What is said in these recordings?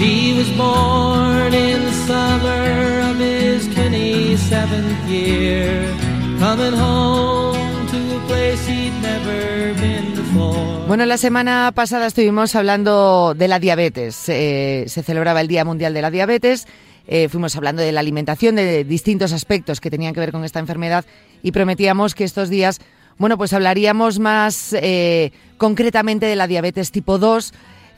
He was born in the summer of his 27th year, coming home to a place he'd never been before. Bueno, la semana pasada estuvimos hablando de la diabetes. Eh, se celebraba el Día Mundial de la Diabetes. Eh, fuimos hablando de la alimentación, de distintos aspectos que tenían que ver con esta enfermedad y prometíamos que estos días, bueno, pues hablaríamos más eh, concretamente de la diabetes tipo 2,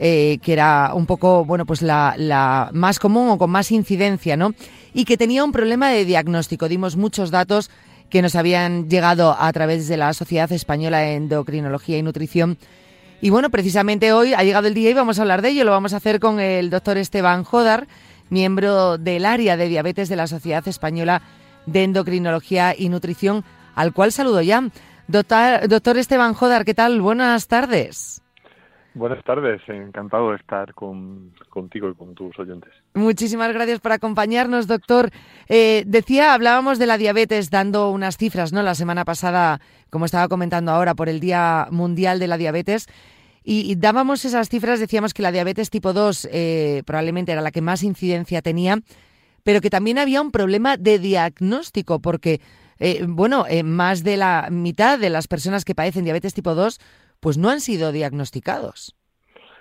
eh, que era un poco, bueno, pues la, la, más común o con más incidencia, ¿no? Y que tenía un problema de diagnóstico. Dimos muchos datos que nos habían llegado a través de la Sociedad Española de Endocrinología y Nutrición. Y bueno, precisamente hoy ha llegado el día y vamos a hablar de ello. Lo vamos a hacer con el doctor Esteban Jodar, miembro del área de diabetes de la Sociedad Española de Endocrinología y Nutrición, al cual saludo ya. Doctor, doctor Esteban Jodar, ¿qué tal? Buenas tardes. Buenas tardes, encantado de estar con, contigo y con tus oyentes. Muchísimas gracias por acompañarnos, doctor. Eh, decía, hablábamos de la diabetes dando unas cifras, ¿no? La semana pasada, como estaba comentando ahora, por el Día Mundial de la Diabetes. Y, dábamos esas cifras, decíamos que la diabetes tipo 2 eh, probablemente era la que más incidencia tenía, pero que también había un problema de diagnóstico, porque, eh, bueno, eh, más de la mitad de las personas que padecen diabetes tipo 2, pues no han sido diagnosticados.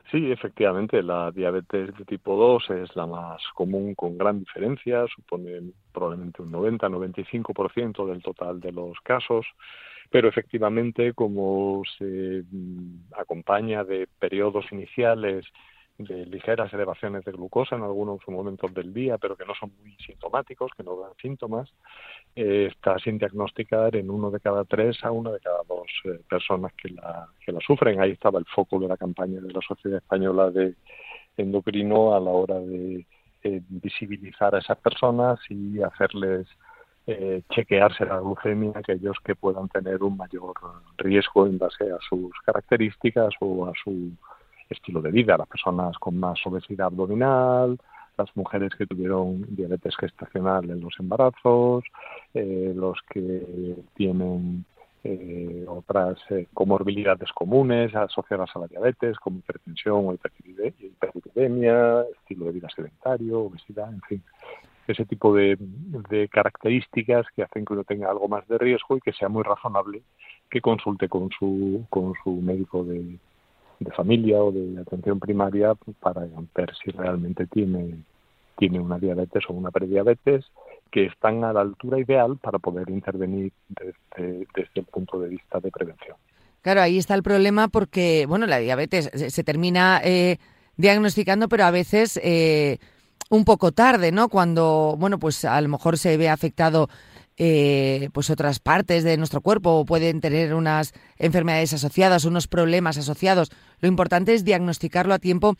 Sí, efectivamente, la diabetes de tipo 2 es la más común con gran diferencia, supone probablemente un 90-95% del total de los casos pero efectivamente como se mm, acompaña de periodos iniciales de ligeras elevaciones de glucosa en algunos momentos del día, pero que no son muy sintomáticos, que no dan síntomas, eh, está sin diagnosticar en uno de cada tres a una de cada dos eh, personas que la, que la sufren. Ahí estaba el foco de la campaña de la Sociedad Española de Endocrino a la hora de eh, visibilizar a esas personas y hacerles eh, chequearse la glucemia aquellos que puedan tener un mayor riesgo en base a sus características o a su estilo de vida, las personas con más obesidad abdominal, las mujeres que tuvieron diabetes gestacional en los embarazos, eh, los que tienen eh, otras eh, comorbilidades comunes asociadas a la diabetes, como hipertensión o hiperlipidemia, estilo de vida sedentario, obesidad, en fin. Ese tipo de, características que hacen que uno tenga algo más de riesgo y que sea muy razonable que consulte con su, con su médico de, familia o de atención primaria para ver si realmente tiene, tiene una diabetes o una prediabetes que están a la altura ideal para poder intervenir desde, el punto de vista de prevención. Claro, ahí está el problema porque, bueno, la diabetes se, termina eh, diagnosticando, pero a veces eh, un poco tarde, ¿no? Cuando, bueno, pues a lo mejor se ve afectado eh, pues otras partes de nuestro cuerpo o pueden tener unas enfermedades asociadas, unos problemas asociados. Lo importante es diagnosticarlo a tiempo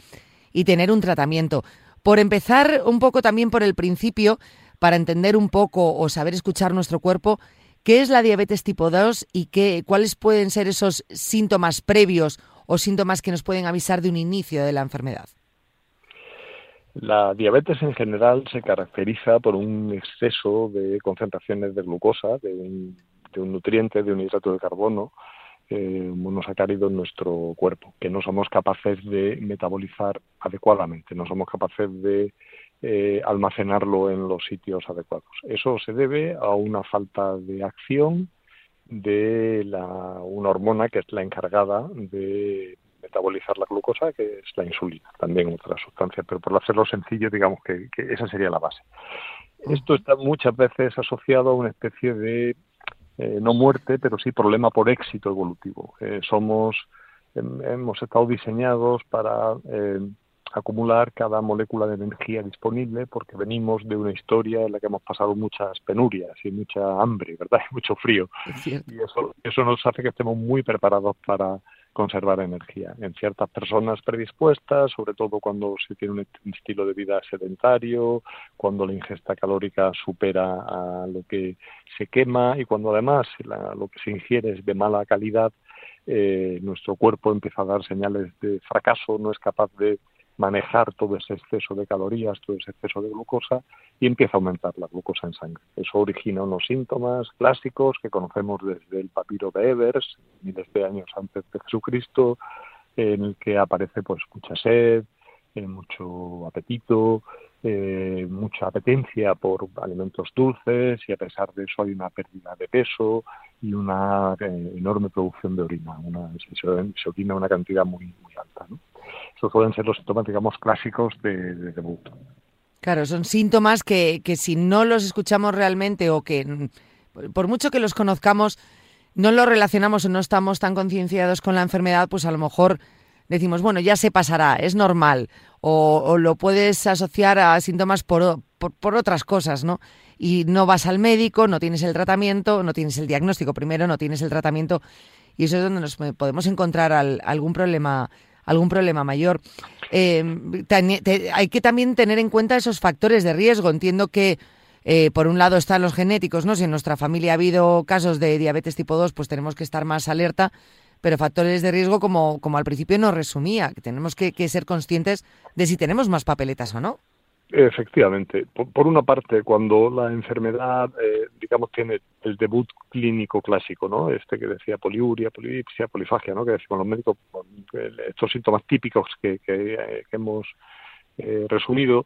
y tener un tratamiento. Por empezar un poco también por el principio, para entender un poco o saber escuchar nuestro cuerpo, ¿qué es la diabetes tipo 2 y qué, cuáles pueden ser esos síntomas previos o síntomas que nos pueden avisar de un inicio de la enfermedad? La diabetes en general se caracteriza por un exceso de concentraciones de glucosa, de un, nutriente, de un hidrato de carbono, eh, un monosacárido en nuestro cuerpo, que no somos capaces de metabolizar adecuadamente, no somos capaces de eh, almacenarlo en los sitios adecuados. Eso se debe a una falta de acción de la, una hormona que es la encargada de metabolizar la glucosa, que es la insulina, también otra sustancia, pero por hacerlo sencillo, digamos que, esa sería la base. Esto está muchas veces asociado a una especie de, eh, no muerte, pero sí problema por éxito evolutivo. Eh, somos, hemos estado diseñados para eh, acumular cada molécula de energía disponible porque venimos de una historia en la que hemos pasado muchas penurias y mucha hambre, ¿verdad? Y mucho frío. Y eso, eso nos hace que estemos muy preparados para conservar energía. En ciertas personas predispuestas, sobre todo cuando se tiene un estilo de vida sedentario, cuando la ingesta calórica supera a lo que se quema y cuando además lo que se ingiere es de mala calidad, eh, nuestro cuerpo empieza a dar señales de fracaso, no es capaz de manejar todo ese exceso de calorías, todo ese exceso de glucosa y empieza a aumentar la glucosa en sangre. Eso origina unos síntomas clásicos que conocemos desde el papiro de Evers, miles de años antes de Jesucristo, en el que aparece pues mucha sed, eh, mucho apetito, eh, mucha apetencia por alimentos dulces y a pesar de eso hay una pérdida de peso y una eh, enorme producción de orina, una, se, orina una cantidad muy, muy alta. ¿no? Esos pueden ser los síntomas, digamos, clásicos de, de debut. Claro, son síntomas que, que si no los escuchamos realmente o que por mucho que los conozcamos, no los relacionamos o no estamos tan concienciados con la enfermedad, pues a lo mejor decimos, bueno, ya se pasará, es normal, o, lo puedes asociar a síntomas por, por, otras cosas, ¿no? Y no vas al médico, no tienes el tratamiento, no tienes el diagnóstico primero, no tienes el tratamiento, y eso es donde nos podemos encontrar algún problema algún problema mayor. Eh, hay que también tener en cuenta esos factores de riesgo. Entiendo que eh, por un lado están los genéticos, ¿no? Si en nuestra familia ha habido casos de diabetes tipo 2, pues tenemos que estar más alerta, pero factores de riesgo, como, como al principio nos resumía, que tenemos que, ser conscientes de si tenemos más papeletas o no. Efectivamente. Por, una parte, cuando la enfermedad, eh, digamos, tiene el debut clínico clásico, ¿no? Este que decía poliuria, polipsia, polifagia, ¿no? Que decimos los médicos, estos síntomas típicos que, que, eh, hemos resumido,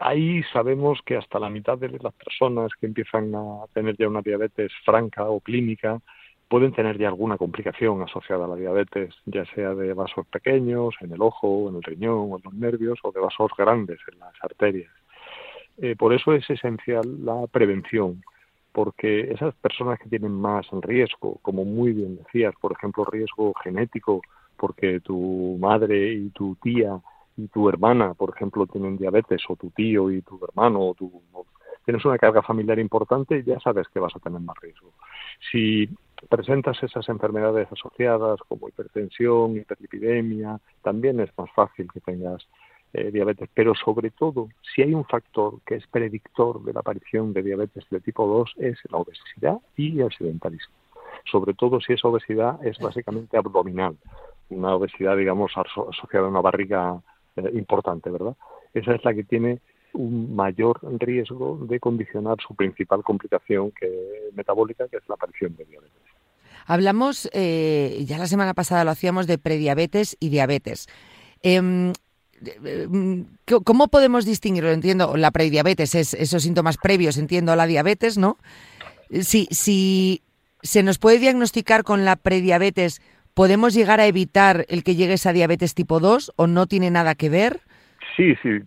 Ahí sabemos que hasta la mitad de las personas que empiezan a tener ya una diabetes franca o clínica pueden tener ya alguna complicación asociada a la diabetes, ya sea de vasos pequeños, en el ojo, en el riñón en los nervios, o de vasos grandes en las arterias. Eh, por eso es esencial la prevención, porque esas personas que tienen más riesgo, como muy bien decías, por ejemplo, riesgo genético, porque tu madre y tu tía y tu hermana, por ejemplo, tienen diabetes, o tu tío y tu hermano, o tu, tienes una carga familiar importante, ya sabes que vas a tener más riesgo. Si presentas esas enfermedades asociadas como hipertensión, hiperlipidemia, también es más fácil que tengas eh, diabetes, pero sobre todo, si hay un factor que es predictor de la aparición de diabetes de tipo 2 es la obesidad y el sedentarismo. Sobre todo si esa obesidad es básicamente abdominal, una obesidad, digamos, asociada a una barriga eh, importante, ¿verdad? Esa es la que tiene un mayor riesgo de condicionar su principal complicación que, metabólica, que es la aparición de diabetes. Hablamos, eh, ya la semana pasada lo hacíamos, de prediabetes y diabetes. Em, mm, ¿Cómo podemos distinguirlo? Entiendo, la prediabetes es esos síntomas previos, entiendo, a la diabetes, ¿no? Si, si se nos puede diagnosticar con la prediabetes ¿podemos llegar a evitar el que llegue esa diabetes tipo 2 o no tiene nada que ver? Sí, sí,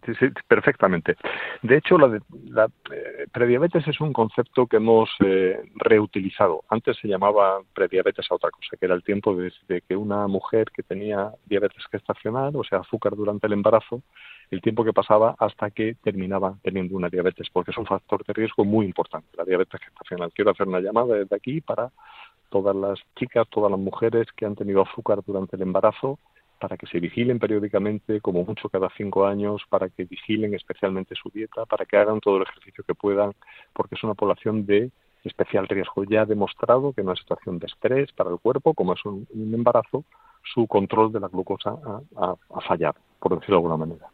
perfectamente. De hecho, la, la eh, prediabetes es un concepto que hemos eh, reutilizado. Antes se llamaba prediabetes a otra cosa, que era el tiempo desde que una mujer que tenía diabetes gestacional, o sea, azúcar durante el embarazo, el tiempo que pasaba hasta que terminaba teniendo una diabetes, porque es un factor de riesgo muy importante, la diabetes gestacional. Quiero hacer una llamada desde aquí para todas las chicas, todas las mujeres que han tenido azúcar durante el embarazo, para que se vigilen periódicamente, como mucho cada cinco años, para que vigilen especialmente su dieta, para que hagan todo el ejercicio que puedan, porque es una población de especial riesgo. Ya ha demostrado que en una situación de estrés para el cuerpo, como es un, embarazo, su control de la glucosa ha, fallado, por decirlo de alguna manera.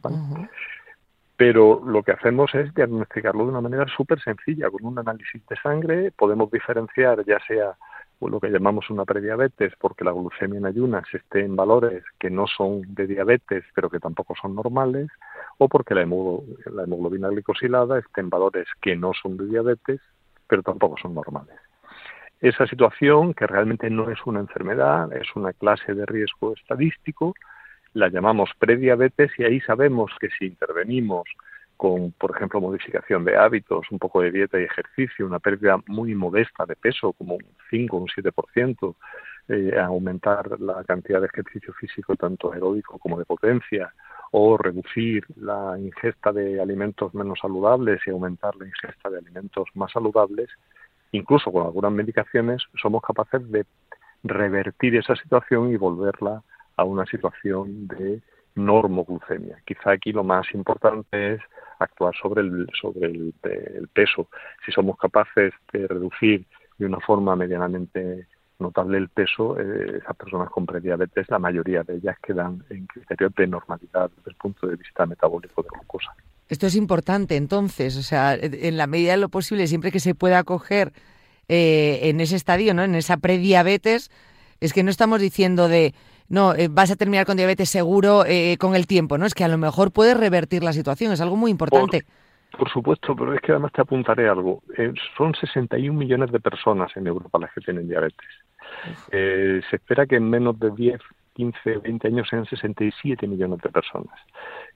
Pero lo que hacemos es diagnosticarlo de una manera súper sencilla. Con un análisis de sangre podemos diferenciar ya sea lo que llamamos una prediabetes, porque la glucemia en ayunas esté en valores que no son de diabetes, pero que tampoco son normales, o porque la, hemoglobina glicosilada esté en valores que no son de diabetes, pero tampoco son normales. Esa situación, que realmente no es una enfermedad, es una clase de riesgo estadístico, la llamamos prediabetes y ahí sabemos que si intervenimos con, por ejemplo, modificación de hábitos, un poco de dieta y ejercicio, una pérdida muy modesta de peso, como un 5 o un 7%, eh, aumentar la cantidad de ejercicio físico tanto aeróbico como de potencia, o reducir la ingesta de alimentos menos saludables y aumentar la ingesta de alimentos más saludables, incluso con algunas medicaciones, somos capaces de revertir esa situación y volverla a una situación de normoglucemia. Quizá aquí lo más importante es actuar sobre el, sobre el, peso. Si somos capaces de reducir de una forma medianamente notable el peso, eh, esas personas con prediabetes, la mayoría de ellas quedan en criterios de normalidad desde el punto de vista metabólico de glucosa. Esto es importante, entonces, o sea, en la medida de lo posible, siempre que se pueda acoger eh, en ese estadio, ¿no? En esa prediabetes, es que no estamos diciendo de no, eh, vas a terminar con diabetes seguro eh, con el tiempo, ¿no? Es que a lo mejor puedes revertir la situación, es algo muy importante. Por, supuesto, pero es que además te apuntaré algo. Eh, son 61 millones de personas en Europa las que tienen diabetes. se espera que en menos de 10 15, 20 años sean 67 millones de personas.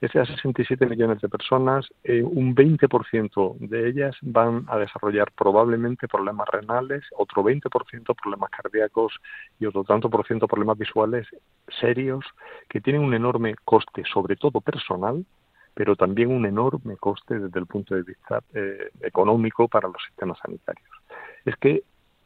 Esas 67 millones de personas, eh, un 20% de ellas van a desarrollar probablemente problemas renales, otro 20% problemas cardíacos y otro tanto por ciento problemas visuales serios que tienen un enorme coste, sobre todo personal, pero también un enorme coste desde el punto de vista eh, económico para los sistemas sanitarios. Es que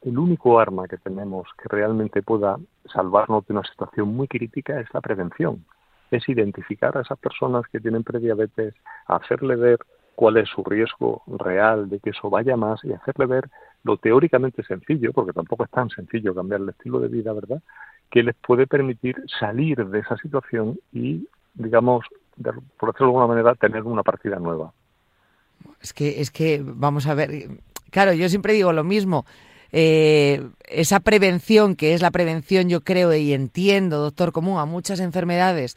el único arma que tenemos que realmente pueda salvarnos de una situación muy crítica es la prevención. Es identificar a esas personas que tienen prediabetes, hacerle ver cuál es su riesgo real de que eso vaya más y hacerle ver lo teóricamente sencillo, porque tampoco es tan sencillo cambiar el estilo de vida, ¿verdad? Que les puede permitir salir de esa situación y, digamos, por decirlo de alguna manera, tener una partida nueva. Es que, es que, vamos a ver, claro, yo siempre digo lo mismo. Eh, esa prevención, que es la prevención, yo creo y entiendo, doctor común, a muchas enfermedades,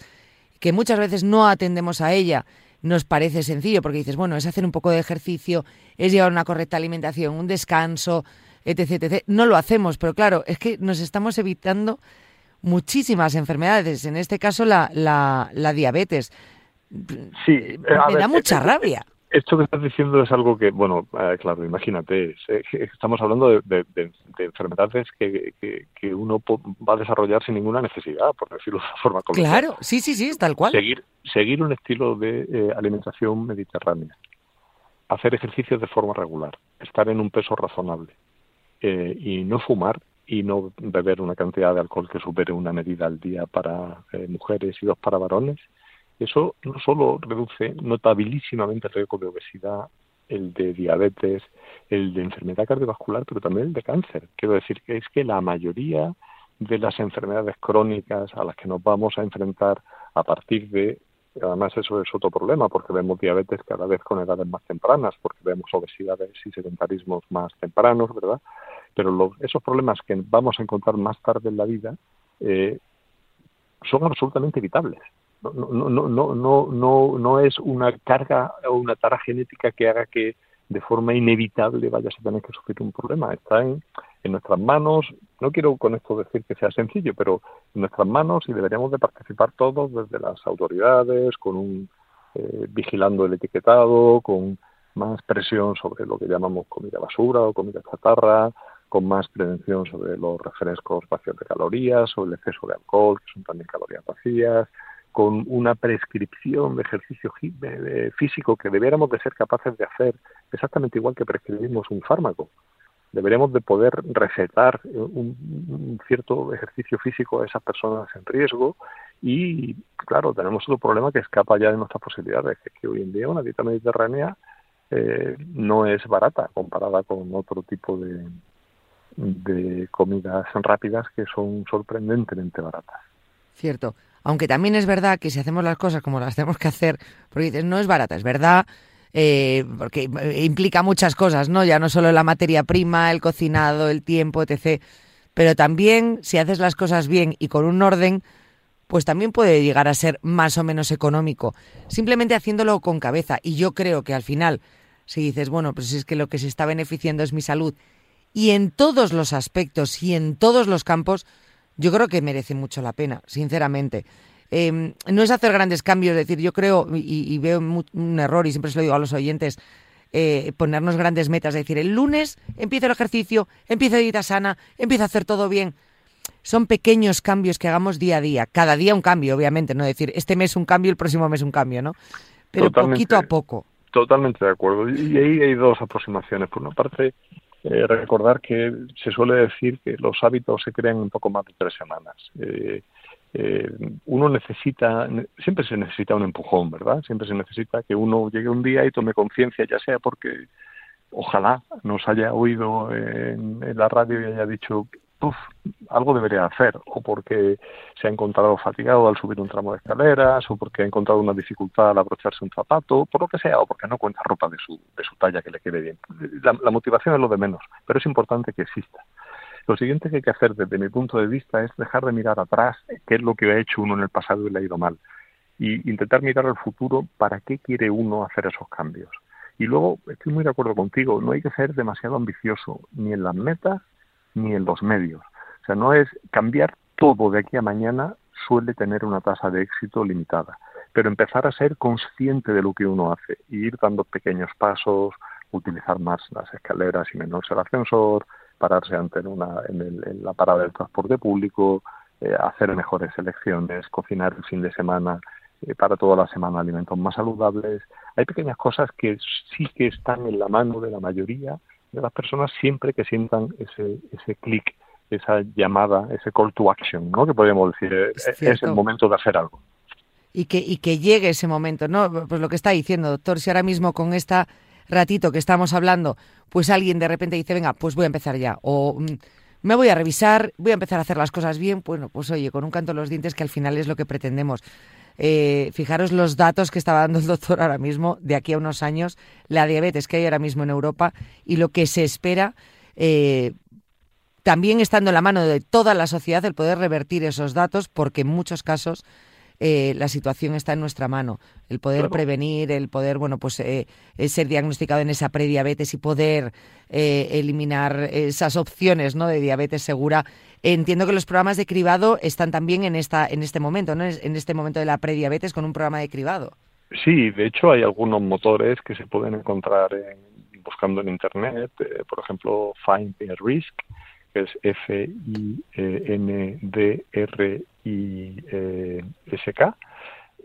que muchas veces no atendemos a ella, nos parece sencillo, porque dices, bueno, es hacer un poco de ejercicio, es llevar una correcta alimentación, un descanso, etc, etc. No lo hacemos, pero claro, es que nos estamos evitando muchísimas enfermedades, en este caso la, la, la diabetes. Sí, me da mucha eh, eh, rabia esto que estás diciendo es algo que, bueno, eh, claro, imagínate, eh, estamos hablando de, enfermedades que, que, uno va a desarrollar sin ninguna necesidad, por decirlo de forma correcta. Claro, sí, sí, sí, tal cual. Seguir, seguir un estilo de eh, alimentación mediterránea, hacer ejercicios de forma regular, estar en un peso razonable y no fumar y no beber una cantidad de alcohol que supere una medida al día para mujeres y dos para varones eso no solo reduce notabilísimamente el riesgo de obesidad, el de diabetes, el de enfermedad cardiovascular, pero también el de cáncer. Quiero decir que es que la mayoría de las enfermedades crónicas a las que nos vamos a enfrentar a partir de además eso es otro problema porque vemos diabetes cada vez con edades más tempranas porque vemos obesidades y sedentarismos más tempranos verdad pero esos problemas que vamos a encontrar más tarde en la vida eh, son absolutamente evitables no, no, no, no, no, no es una carga o una tara genética que haga que de forma inevitable vayas a tener que sufrir un problema. Está en, en nuestras manos, no quiero con esto decir que sea sencillo, pero en nuestras manos y deberíamos de participar todos desde las autoridades, con un eh, vigilando el etiquetado, con más presión sobre lo que llamamos comida basura o comida chatarra, con más prevención sobre los refrescos vacíos de calorías, o el exceso de alcohol, que son también calorías vacías, con una prescripción de ejercicio físico que debiéramos de ser capaces de hacer exactamente igual que prescribimos un fármaco. Deberíamos de poder recetar un, cierto ejercicio físico a esas personas en riesgo y, claro, tenemos otro problema que escapa ya de nuestras posibilidades, que es que hoy en día una dieta mediterránea eh, no es barata comparada con otro tipo de, de comidas rápidas que son sorprendentemente baratas. Cierto. Aunque también es verdad que si hacemos las cosas como las tenemos que hacer, porque dices, no es barata, es verdad, eh, porque implica muchas cosas, ¿no? Ya no solo la materia prima, el cocinado, el tiempo, etc. Pero también, si haces las cosas bien y con un orden, pues también puede llegar a ser más o menos económico. Simplemente haciéndolo con cabeza. Y yo creo que al final, si dices, bueno, pues es que lo que se está beneficiando es mi salud, y en todos los aspectos y en todos los campos, yo creo que merece mucho la pena, sinceramente. Em, no es hacer grandes cambios, es decir, yo creo y, veo un error, y siempre se lo digo a los oyentes, eh, ponernos grandes metas, es decir, el lunes empiezo el ejercicio, empiezo dieta sana, empiezo a hacer todo bien. Son pequeños cambios que hagamos día a día, cada día un cambio, obviamente, no decir este mes un cambio, el próximo mes un cambio, ¿no? Pero poquito a poco. Totalmente de acuerdo. Y ahí hay dos aproximaciones. Por una parte, eh, recordar que se suele decir que los hábitos se crean un poco más de tres semanas. Eh, eh, uno necesita, siempre se necesita un empujón, ¿verdad? Siempre se necesita que uno llegue un día y tome conciencia, ya sea porque ojalá nos haya oído en, la radio y haya dicho Uf, algo debería hacer, o porque se ha encontrado fatigado al subir un tramo de escaleras, o porque ha encontrado una dificultad al abrocharse un zapato, por lo que sea, o porque no cuenta ropa de su, de su talla que le quede bien. La, motivación es lo de menos, pero es importante que exista. lo siguiente que hay que hacer desde mi punto de vista es dejar de mirar atrás qué es lo que ha hecho uno en el pasado y le ha ido mal. Y intentar mirar al futuro para qué quiere uno hacer esos cambios. Y luego, estoy muy de acuerdo contigo, no hay que ser demasiado ambicioso ni en las metas ni en los medios. Sea, no es cambiar todo de aquí a mañana suele tener una tasa de éxito limitada, pero empezar a ser consciente de lo que uno hace, ir dando pequeños pasos, utilizar más las escaleras y menos el ascensor, pararse ante una, en, la parada del transporte público, eh, hacer mejores elecciones, cocinar el fin de semana eh, para toda la semana alimentos más saludables. Hay pequeñas cosas que sí que están en la mano de la mayoría de las personas siempre que sientan ese, ese clic, esa llamada, ese call to action, ¿no? Que podríamos decir, eh, es, el momento de hacer algo. Y que, y que llegue ese momento, ¿no? Pues lo que está diciendo, doctor, si ahora mismo con esta ratito que estamos hablando, pues alguien de repente dice, venga, pues voy a empezar ya. O mm, me voy a revisar, voy a empezar a hacer las cosas bien. Bueno, pues oye, con un canto en los dientes que al final es lo que pretendemos. Eh, fijaros los datos que estaba dando el doctor ahora mismo, de aquí a unos años, la diabetes que hay ahora mismo en Europa y lo que se espera, eh, también estando en la mano de toda la sociedad, el poder revertir esos datos, porque en muchos casos eh, la situación está en nuestra mano. El poder prevenir, el poder, bueno, pues eh, eh, ser diagnosticado en esa prediabetes y poder eliminar esas opciones, ¿no? De diabetes segura. Entiendo que los programas de cribado están también en esta, en este momento, ¿no? En este momento de la prediabetes con un programa de cribado. Sí, de hecho hay algunos motores que se pueden encontrar buscando en internet, por ejemplo, Find the Risk, que es F-I-N-D-R-I-S-K,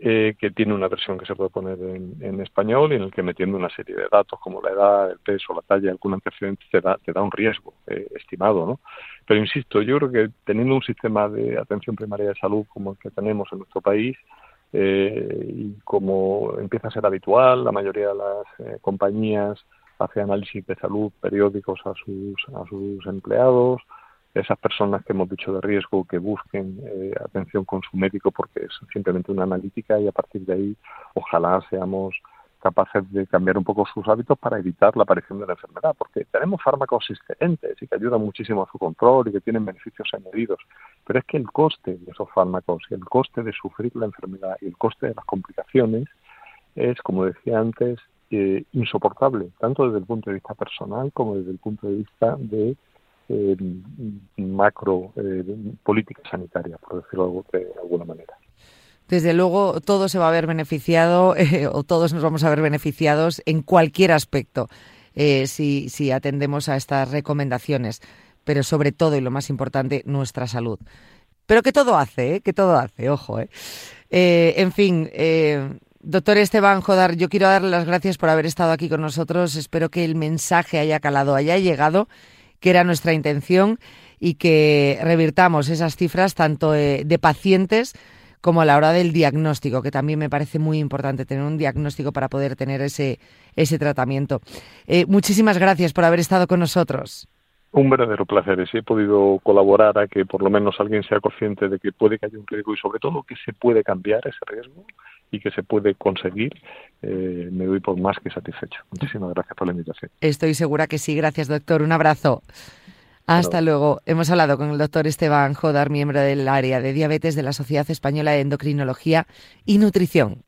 eh, que tiene una versión que se puede poner en, español y en el que metiendo una serie de datos como la edad, el peso, la talla, algún antecedente te da, te da un riesgo eh, estimado, ¿no? Pero insisto, yo creo que teniendo un sistema de atención primaria de salud como el que tenemos en nuestro país, eh, y como empieza a ser habitual, la mayoría de las compañías hace análisis de salud periódicos a sus, a sus empleados, esas personas que hemos dicho de riesgo que busquen eh, atención con su médico porque es simplemente una analítica y a partir de ahí ojalá seamos capaces de cambiar un poco sus hábitos para evitar la aparición de la enfermedad, porque tenemos fármacos existentes y que ayudan muchísimo a su control y que tienen beneficios añadidos, pero es que el coste de esos fármacos y el coste de sufrir la enfermedad y el coste de las complicaciones es, como decía antes, eh, insoportable, tanto desde el punto de vista personal como desde el punto de vista de eh, macro eh, política sanitaria, por decirlo de alguna manera. Desde luego, todo se va a ver beneficiado o todos nos vamos a ver beneficiados en cualquier aspecto si, si atendemos a estas recomendaciones, pero sobre todo y lo más importante, nuestra salud. Pero que todo hace, que todo hace, ojo. en fin, Doctor Esteban Jodar, yo quiero darle las gracias por haber estado aquí con nosotros. Espero que el mensaje haya calado, haya llegado, que era nuestra intención, y que revirtamos esas cifras tanto eh, de pacientes como a la hora del diagnóstico, que también me parece muy importante tener un diagnóstico para poder tener ese, ese tratamiento. Eh, muchísimas gracias por haber estado con nosotros. Un verdadero placer. Si he podido colaborar a que por lo menos alguien sea consciente de que puede que haya un riesgo y sobre todo que se puede cambiar ese riesgo, y que se puede conseguir, eh, me doy por más que satisfecho. Muchísimas gracias por la invitación. Estoy segura que sí. Gracias, doctor. Un abrazo. Hasta luego. Hemos hablado con el doctor Esteban Jodar, miembro del área de diabetes de la Sociedad Española de Endocrinología y Nutrición.